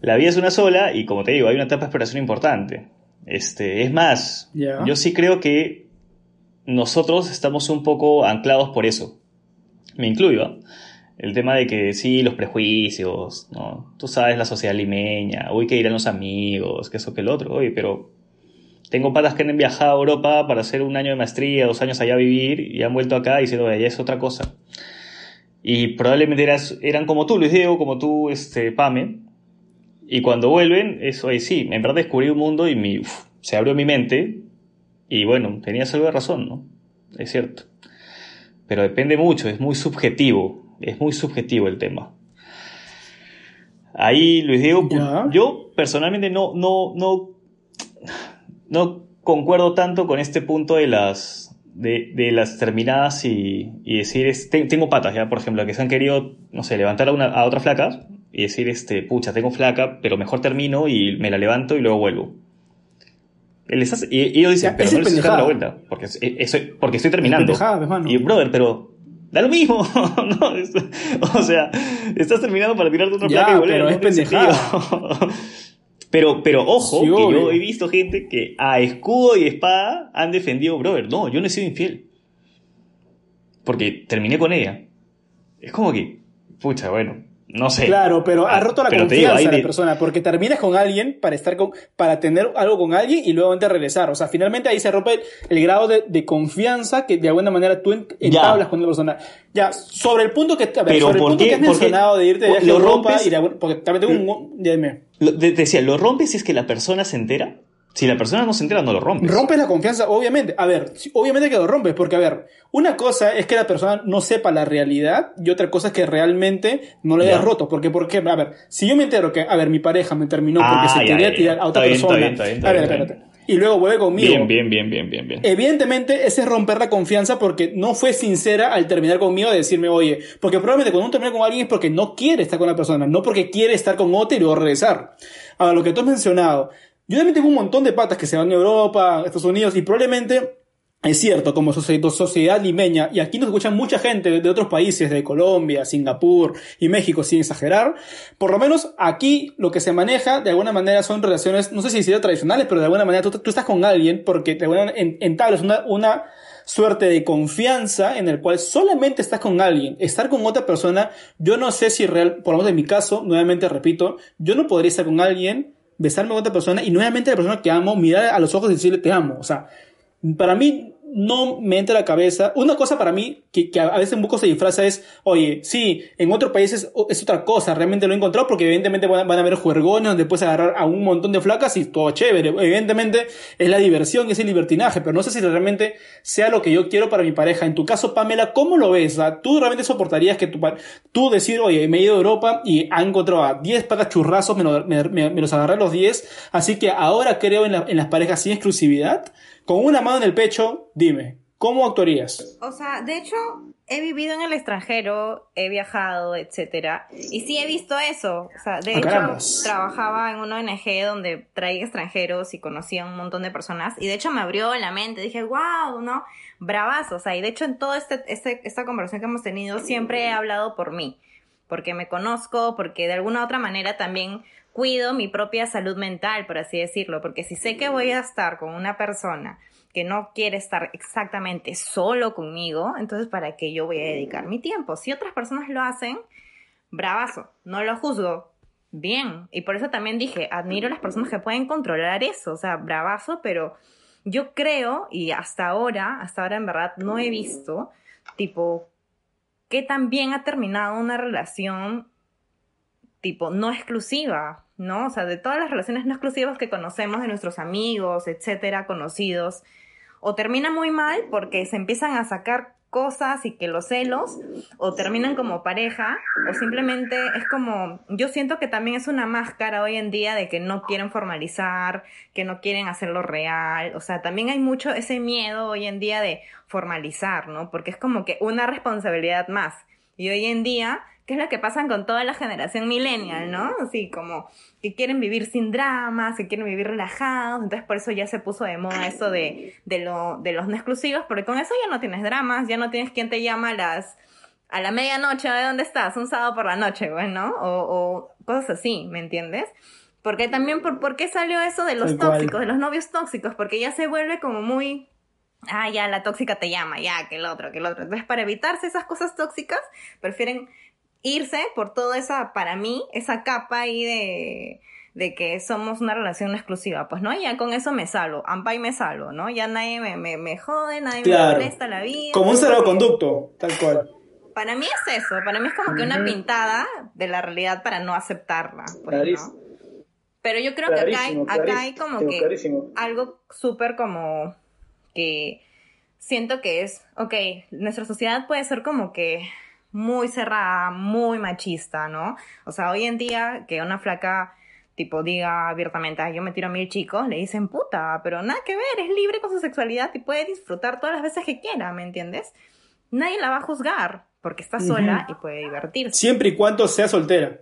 la vida es una sola y, como te digo, hay una etapa de exploración importante. Este, es más, yo sí creo que nosotros estamos un poco anclados por eso. Me incluyo, el tema de que sí, los prejuicios, ¿no? Tú sabes, la sociedad limeña, uy, que irán los amigos, que eso, que el otro, oye, pero tengo patas que han viajado a Europa para hacer un año de maestría, dos años allá a vivir y han vuelto acá diciendo, ya es otra cosa. Y probablemente eran como tú, Luis Diego, como tú, este, Pame. Y cuando vuelven, eso ahí sí, en verdad descubrí un mundo y mi, se abrió mi mente. Y bueno, tenías algo de razón, ¿no? Es cierto. Pero depende mucho, es muy subjetivo es muy subjetivo el tema. Ahí, Luis Diego, yo personalmente no, no, no, no concuerdo tanto con este punto de las, de, las terminadas y, decir, tengo patas, ya, por ejemplo, que se han querido, no sé, levantar a, una, a otra flaca y decir, este, pucha, tengo flaca, pero mejor termino y me la levanto y luego vuelvo. Él está- y, y ellos dicen, Ya, pero no le estoy pendejada. dando la vuelta, porque, porque estoy terminando. pues. Y brother, pero da lo mismo. ¿no? Es- o sea, estás terminando para tirarte otra Ya, placa y volver. pero no es pendejada. pero, pero ojo, Sí, que obvio. yo he visto gente que a escudo y espada han defendido, brother, no, yo no he sido infiel. Porque terminé con ella. Es como que, pucha, bueno, no sé. Claro, pero ha Ah, roto la pero digo, confianza de la de- persona, porque terminas con alguien para estar con, para tener algo con alguien y luego regresar. O sea, finalmente ahí se rompe el, el grado de, de confianza que de alguna manera tú en- entablas con la persona. Ya, sobre el punto que, a ver, Pero sobre el ¿por punto qué- que has mencionado de irte de viaje a Europa rompes? y de- porque también tengo un, ya dime. Lo- decía, ¿lo rompes si es que la persona se entera? Si la persona no se entera, no lo rompes. Rompes la confianza, obviamente. A ver, obviamente que lo rompes, porque a ver, una cosa es que la persona no sepa la realidad y otra cosa es que realmente no lo hayas Ya. roto. Porque, porque, a ver, si yo me entero que, a ver, mi pareja me terminó porque Ah, se ya, quería ya, tirar ya. a otra Está bien, está persona. bien, está bien, está a ver, espérate. Y luego vuelve conmigo. Bien, bien, bien, bien, bien, bien. Evidentemente, ese es romper la confianza porque no fue sincera al terminar conmigo de decirme, oye, porque probablemente cuando uno termina con alguien es porque no quiere estar con la persona, no porque quiere estar con otra y luego regresar. Ahora, lo que tú has mencionado, yo también tengo un montón de patas que se van a Europa, Estados Unidos, y probablemente es cierto, como socie- sociedad limeña, y aquí nos escuchan mucha gente de, otros países, de Colombia, Singapur y México, sin exagerar, por lo menos aquí lo que se maneja de alguna manera son relaciones, no sé si decir tradicionales, pero de alguna manera tú, tú estás con alguien porque de alguna manera en- entablas una, una suerte de confianza en el cual solamente estás con alguien. Estar con otra persona, yo no sé si real, por lo menos en mi caso, nuevamente repito, yo no podría estar con alguien, besarme con otra persona y nuevamente la persona que amo, mirar a los ojos y decirle te amo. O sea, para mí no me entra a la cabeza. Una cosa para mí que, a veces un poco se disfraza es, oye, sí, en otros países es otra cosa, realmente lo he encontrado porque evidentemente van, a haber juergones donde puedes agarrar a un montón de flacas y todo chévere. Evidentemente es la diversión es el libertinaje, pero no sé si realmente sea lo que yo quiero para mi pareja. En tu caso, Pamela, ¿cómo lo ves? ¿Tú realmente soportarías que tu, tú decir, oye, me he ido a Europa y han encontrado a 10 patas churrazos, me, lo- me- me- me los agarré a los 10, así que ahora creo en las parejas sin exclusividad? Con una mano en el pecho, dime, ¿cómo actuarías? O sea, de hecho, he vivido en el extranjero, he viajado, etcétera, y sí he visto eso. O sea, de Ah, hecho, carambas. trabajaba en una ONG donde traía extranjeros y conocía a un montón de personas, y de hecho me abrió la mente, dije, wow, ¿no? Bravazo, o sea, y de hecho en toda este, este- esta conversación que hemos tenido siempre he hablado por mí, porque me conozco, porque de alguna u otra manera también cuido mi propia salud mental, por así decirlo, porque si sé que voy a estar con una persona que no quiere estar exactamente solo conmigo, entonces ¿para qué yo voy a dedicar mi tiempo? Si otras personas lo hacen, bravazo, no lo juzgo, bien. Y por eso también dije, admiro a las personas que pueden controlar eso, o sea, bravazo, pero yo creo, y hasta ahora, hasta ahora en verdad no he visto, tipo, que también ha terminado una relación tipo no exclusiva, ¿no? O sea, de todas las relaciones no exclusivas que conocemos de nuestros amigos, etcétera, conocidos, o termina muy mal porque se empiezan a sacar cosas y que los celos, o terminan como pareja, o simplemente es como, yo siento que también es una máscara hoy en día de que no quieren formalizar, que no quieren hacerlo real, o sea, también hay mucho ese miedo hoy en día de formalizar, ¿no? Porque es como que una responsabilidad más. Y hoy en día, ¿qué es lo que pasa con toda la generación millennial, no? Así como que quieren vivir sin dramas, que quieren vivir relajados, entonces por eso ya se puso de moda eso de, de, lo, de los no exclusivos, porque con eso ya no tienes dramas, ya no tienes quien te llama a las a la medianoche, ¿de dónde estás? Un sábado por la noche, bueno, o, o cosas así, ¿me entiendes? Porque también, por, ¿por qué salió eso de los tóxicos, de los novios tóxicos? Porque ya se vuelve como muy, ah, ya la tóxica te llama, ya, que el otro, que el otro. Entonces, para evitarse esas cosas tóxicas, prefieren irse por toda esa, para mí, esa capa ahí de, de que somos una relación exclusiva. Pues no, ya con eso me salvo, ampa y me salvo, ¿no? Ya nadie me, me, me jode, nadie Claro. me molesta la vida. Como un salvoconducto, tal cual. Para mí es eso, para mí es como que una pintada de la realidad para no aceptarla. pues. Pero yo creo que acá hay, Clarísimo, acá hay como que clarísimo. algo súper como que siento que es, ok, nuestra sociedad puede ser como que muy cerrada, muy machista, ¿no? O sea, hoy en día que una flaca tipo diga abiertamente, "Ay, yo me tiro a mil chicos, le dicen puta, pero nada que ver, es libre con su sexualidad y puede disfrutar todas las veces que quiera, ¿me entiendes? Nadie la va a juzgar porque está sola y puede divertirse. Siempre y cuando sea soltera.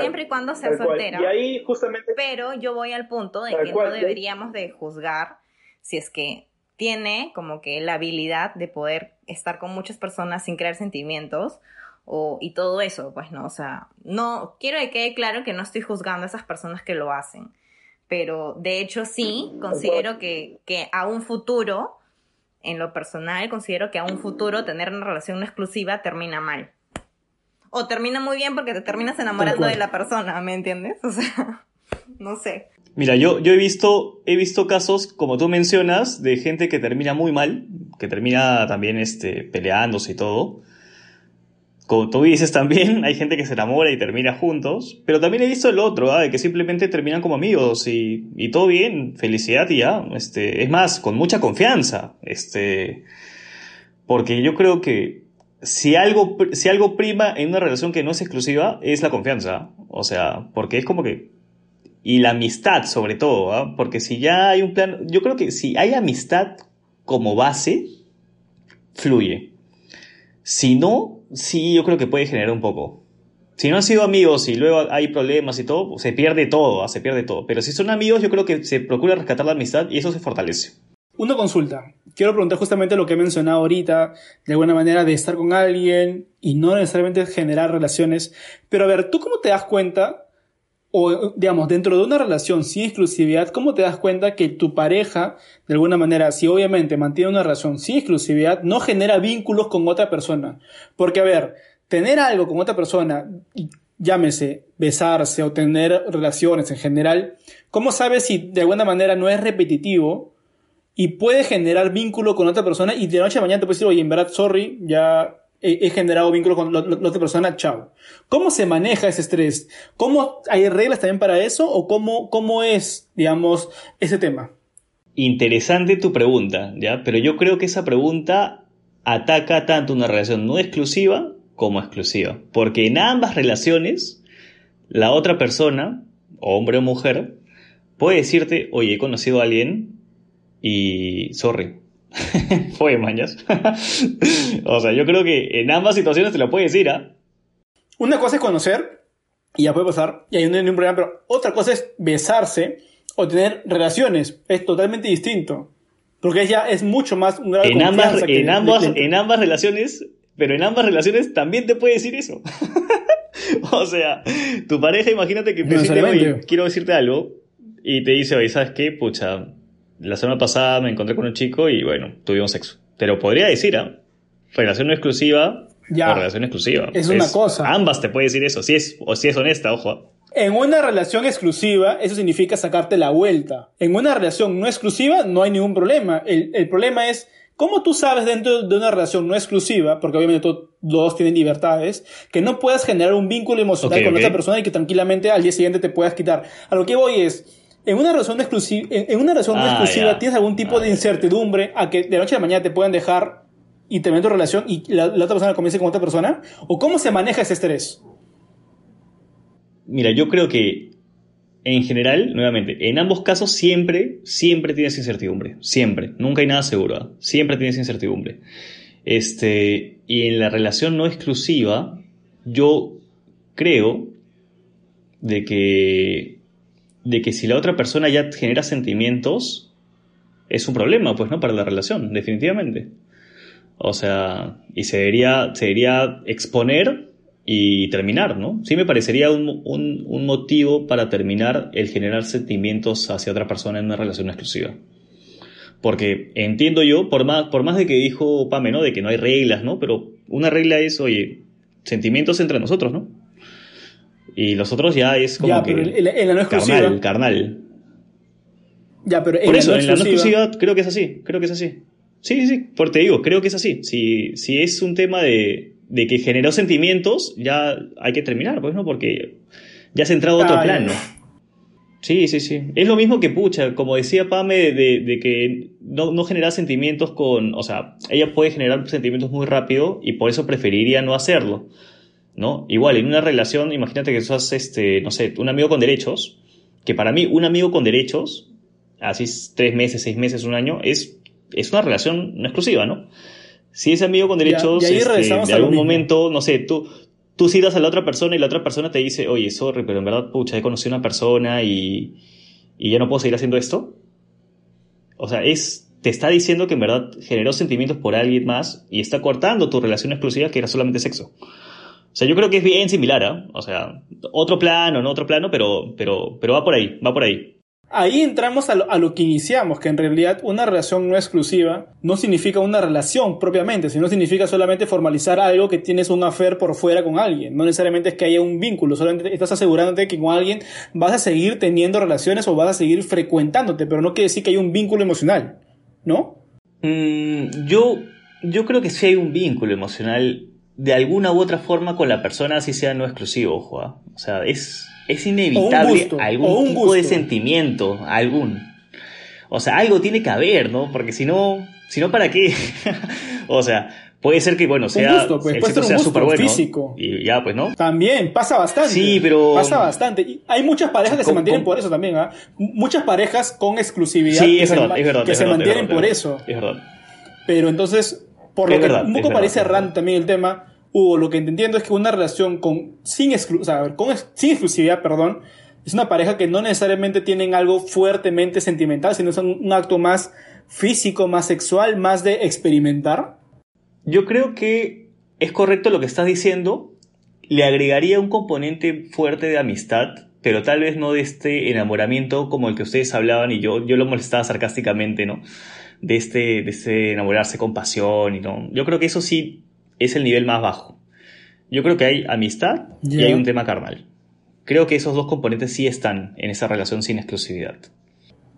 Siempre y cuando sea soltera. Y ahí justamente Pero yo voy al punto de Tal que cual, no ¿sí? deberíamos de juzgar si es que tiene como que la habilidad de poder estar con muchas personas sin crear sentimientos o, y todo eso, pues no, o sea, no, quiero que quede claro que no estoy juzgando a esas personas que lo hacen, pero de hecho sí, considero que, que a un futuro, en lo personal, considero que a un futuro tener una relación no exclusiva termina mal. O termina muy bien porque te terminas enamorando de la persona, ¿me entiendes? O sea, no sé. Mira, yo, yo he visto, he visto casos, como tú mencionas, de gente que termina muy mal, que termina también este, peleándose y todo como tú dices también, hay gente que se enamora y termina juntos, pero también he visto el otro, ¿ah? de que simplemente terminan como amigos y, y, todo bien, felicidad y ya, este, es más, con mucha confianza, este, porque yo creo que si algo, si algo prima en una relación que no es exclusiva, es la confianza, o sea, porque es como que, y la amistad sobre todo, ¿ah? porque si ya hay un plan, yo creo que si hay amistad como base, fluye. Si no, sí, yo creo que puede generar un poco. Si no han sido amigos y luego hay problemas y todo, se pierde todo, ah, se pierde todo. Pero si son amigos, yo creo que se procura rescatar la amistad y eso se fortalece. Una consulta. Quiero preguntar justamente lo que he mencionado ahorita, de alguna manera de estar con alguien y no necesariamente generar relaciones. Pero a ver, ¿tú cómo te das cuenta, o digamos, dentro de una relación sin exclusividad, cómo te das cuenta que tu pareja, de alguna manera, si obviamente mantiene una relación sin exclusividad, no genera vínculos con otra persona? Porque a ver, tener algo con otra persona, llámese besarse o tener relaciones en general, ¿cómo sabes si de alguna manera no es repetitivo? y puede generar vínculo con otra persona y de noche a mañana te puedes decir, oye, en verdad, sorry, ya he, generado vínculo con la, otra persona, chao. ¿Cómo se maneja ese estrés? ¿Cómo hay reglas también para eso o cómo, cómo es, digamos, ese tema? Interesante tu pregunta, ¿ya? Pero yo creo que esa pregunta ataca tanto una relación no exclusiva como exclusiva. Porque en ambas relaciones, la otra persona, hombre o mujer, puede decirte, oye, he conocido a alguien y sorry. Fue mañas. o sea, yo creo que en ambas situaciones te lo puede decir, ¿ah? Una cosa es conocer, y ya puede pasar, y hay no hay ningún problema, pero otra cosa es besarse o tener relaciones. Es totalmente distinto. Porque ella es mucho más un grado en ambas, en, ambas, en ambas relaciones, pero en ambas relaciones también te puede decir eso. o sea, tu pareja, imagínate que te dice, quiero decirte algo, y te dice, oye, ¿sabes qué? Pucha, la semana pasada me encontré con un chico y bueno, tuvimos sexo. Pero podría decir, ¿ah? Relación no exclusiva ya, o relación exclusiva. Es una cosa. Ambas te puede decir eso, si es, o si es honesta, ojo. En una relación exclusiva, eso significa sacarte la vuelta. En una relación no exclusiva, no hay ningún problema. El, el problema es, ¿cómo tú sabes dentro de una relación no exclusiva, porque obviamente todos dos tienen libertades, que no puedas generar un vínculo emocional con otra persona y que tranquilamente al día siguiente te puedas quitar? A lo que voy es, en una relación exclusiva, en, una relación ah, exclusiva tienes algún tipo de incertidumbre a que de noche a la mañana te puedan dejar y terminar tu relación y la, otra persona comience con otra persona? ¿O cómo se maneja ese estrés? Mira, yo creo que en general, nuevamente, en ambos casos siempre, siempre tienes incertidumbre. Siempre. Nunca hay nada seguro. ¿ah? Siempre tienes incertidumbre. Este, y en la relación no exclusiva, yo creo de que de que si la otra persona ya genera sentimientos, es un problema, pues, ¿no? Para la relación, definitivamente. O sea, y se debería, se debería exponer y terminar, ¿no? Sí me parecería un, un, motivo para terminar el generar sentimientos hacia otra persona en una relación exclusiva. Porque entiendo yo, por más, por más de que dijo Pame, ¿no? De que no hay reglas, ¿no? Pero una regla es, oye, sentimientos entre nosotros, ¿no? Y los otros ya es como que. en la, no exclusiva. Carnal, carnal. Ya, pero en por eso, en la no exclusiva creo que es así. Creo que es así. Sí, sí, por te digo, creo que es así. Si, si es un tema de, de que generó sentimientos, ya hay que terminar, pues, ¿no? Porque ya has entrado a otro plano. Sí, sí, sí. Es lo mismo que Pucha, como decía Pame, de, de que no, no genera sentimientos con. O sea, ella puede generar sentimientos muy rápido y por eso preferiría no hacerlo. ¿No? Igual, en una relación, imagínate que sos, este, no sé, un amigo con derechos, que para mí un amigo con derechos, así tres meses, seis meses, un año, es, es una relación no exclusiva, ¿no? Si ese amigo con derechos, este, de algún momento, no sé, tú, tú citas a la otra persona y la otra persona te dice, oye, sorry, pero en verdad, pucha, he conocido a una persona y, y ya no puedo seguir haciendo esto. O sea, es, te está diciendo que en verdad generó sentimientos por alguien más y está cortando tu relación exclusiva que era solamente sexo. O sea, yo creo que es bien similar, ¿ah? O sea, otro plano, no otro plano, pero, pero, pero va por ahí, va por ahí. Ahí entramos a lo, que iniciamos, que en realidad una relación no exclusiva no significa una relación propiamente, sino significa solamente formalizar algo que tienes un affair por fuera con alguien. No necesariamente es que haya un vínculo, solamente estás asegurándote que con alguien vas a seguir teniendo relaciones o vas a seguir frecuentándote, pero no quiere decir que hay un vínculo emocional, ¿no? Mm, yo, yo creo que sí hay un vínculo emocional de alguna u otra forma con la persona, así sea no exclusivo, ojo. ¿ah? O sea, es, es inevitable algún tipo de sentimiento, algún. O sea, algo tiene que haber, ¿no? Porque si no, si no, ¿para qué? o sea, puede ser que, bueno, sea, un pues, puede ser un súper bueno. Físico. Y ya, pues, ¿no? También, pasa bastante. Sí, pero... Pasa bastante. Y hay muchas parejas que se mantienen por eso también, ¿ah? Muchas parejas con exclusividad sí, es verdad, es verdad, que se mantienen por eso. Es verdad. Pero entonces, por lo que un poco parece errante también el tema, Hugo, lo que entiendo es que una relación con, sin, exclusividad, perdón, es una pareja que no necesariamente tienen algo fuertemente sentimental, sino es un, acto más físico, más sexual, más de experimentar. Yo creo que es correcto lo que estás diciendo. Le agregaría un componente fuerte de amistad, pero tal vez no de este enamoramiento como el que ustedes hablaban y yo, yo lo molestaba sarcásticamente, ¿no? De este, de este enamorarse con pasión y no. Yo creo que eso sí es el nivel más bajo. Yo creo que hay amistad y hay un tema carnal. Creo que esos dos componentes sí están en esa relación sin exclusividad.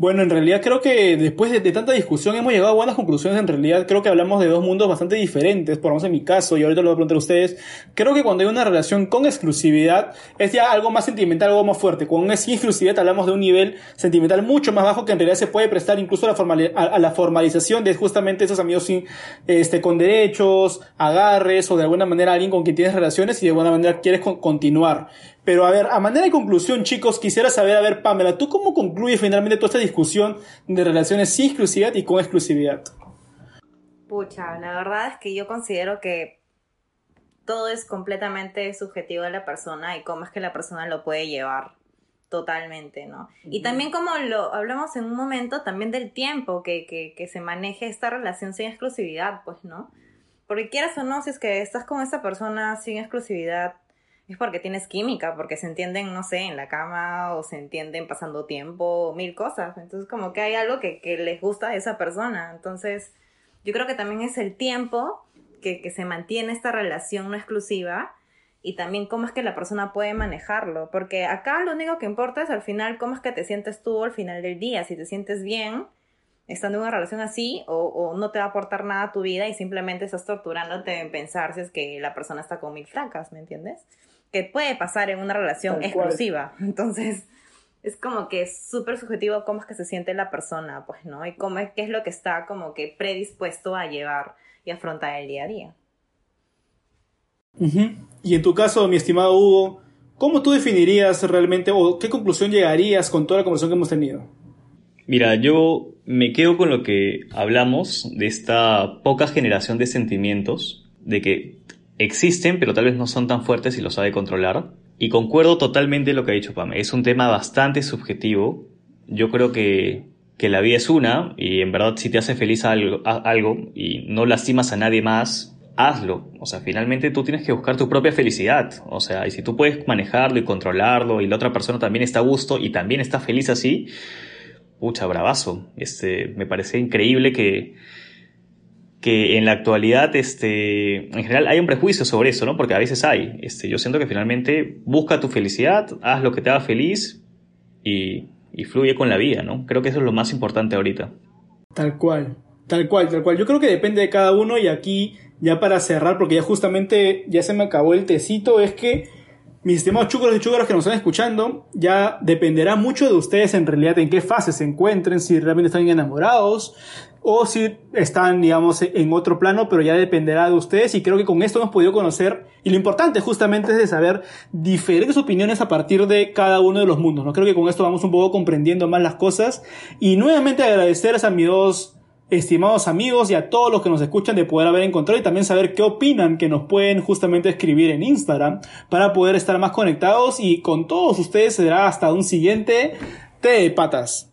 Bueno, en realidad creo que después de, tanta discusión hemos llegado a buenas conclusiones. En realidad creo que hablamos de dos mundos bastante diferentes, por lo menos en mi caso, y ahorita lo voy a preguntar a ustedes. Creo que cuando hay una relación con exclusividad es ya algo más sentimental, algo más fuerte. Con sin exclusividad hablamos de un nivel sentimental mucho más bajo que en realidad se puede prestar incluso a la, a, la formalización de justamente esos amigos este, con derechos, agarres o de alguna manera alguien con quien tienes relaciones y de alguna manera quieres continuar. Pero a ver, a manera de conclusión, chicos, quisiera saber, a ver, Pamela, ¿tú cómo concluyes finalmente toda esta discusión de relaciones sin exclusividad y con exclusividad? Pucha, la verdad es que yo considero que todo es completamente subjetivo de la persona y cómo es que la persona lo puede llevar totalmente, ¿no? Y también como lo hablamos en un momento, también del tiempo que, que, que se maneje esta relación sin exclusividad, pues, ¿no? Porque quieras o no, si es que estás con esa persona sin exclusividad, es porque tienes química, porque se entienden, no sé, en la cama o se entienden pasando tiempo, mil cosas. Entonces, como que hay algo que, les gusta a esa persona. Entonces, yo creo que también es el tiempo que, que se mantiene esta relación no exclusiva y también cómo es que la persona puede manejarlo. Porque acá lo único que importa es al final cómo es que te sientes tú al final del día. Si te sientes bien estando en una relación así o, o no te va a aportar nada a tu vida y simplemente estás torturándote en pensar si es que la persona está con mil flacas, ¿me entiendes? Que puede pasar en una relación exclusiva. Entonces, es como que es súper subjetivo cómo es que se siente la persona, pues, ¿no? Y cómo es, qué es lo que está como que predispuesto a llevar y afrontar el día a día. Y en tu caso, mi estimado Hugo, ¿cómo tú definirías realmente o qué conclusión llegarías con toda la conversación que hemos tenido? Mira, yo me quedo con lo que hablamos de esta poca generación de sentimientos, de que existen, pero tal vez no son tan fuertes y lo sabe controlar. Y concuerdo totalmente en lo que ha dicho Pame. Es un tema bastante subjetivo. Yo creo que, que la vida es una y en verdad si te hace feliz algo, algo y no lastimas a nadie más, hazlo. O sea, finalmente tú tienes que buscar tu propia felicidad. O sea, y si tú puedes manejarlo y controlarlo y la otra persona también está a gusto y también está feliz así, pucha, bravazo. Este, me parece increíble que, que en la actualidad, este, en general hay un prejuicio sobre eso, ¿no? Porque a veces hay. Este, yo siento que finalmente busca tu felicidad, haz lo que te haga feliz y, y fluye con la vida, ¿no? Creo que eso es lo más importante ahorita. Tal cual, tal cual, tal cual. Yo creo que depende de cada uno y aquí, ya para cerrar, porque ya justamente ya se me acabó el tecito, es que mis estimados chúcaros y chúcaros que nos están escuchando, ya dependerá mucho de ustedes en realidad en qué fase se encuentren, si realmente están enamorados, o si están, digamos, en otro plano, pero ya dependerá de ustedes y creo que con esto hemos podido conocer y lo importante justamente es de saber diferentes opiniones a partir de cada uno de los mundos, ¿no? Creo que con esto vamos un poco comprendiendo más las cosas y nuevamente agradecerles a mis dos estimados amigos y a todos los que nos escuchan de poder haber encontrado y también saber qué opinan que nos pueden justamente escribir en Instagram para poder estar más conectados y con todos ustedes será hasta un siguiente Té de Patas.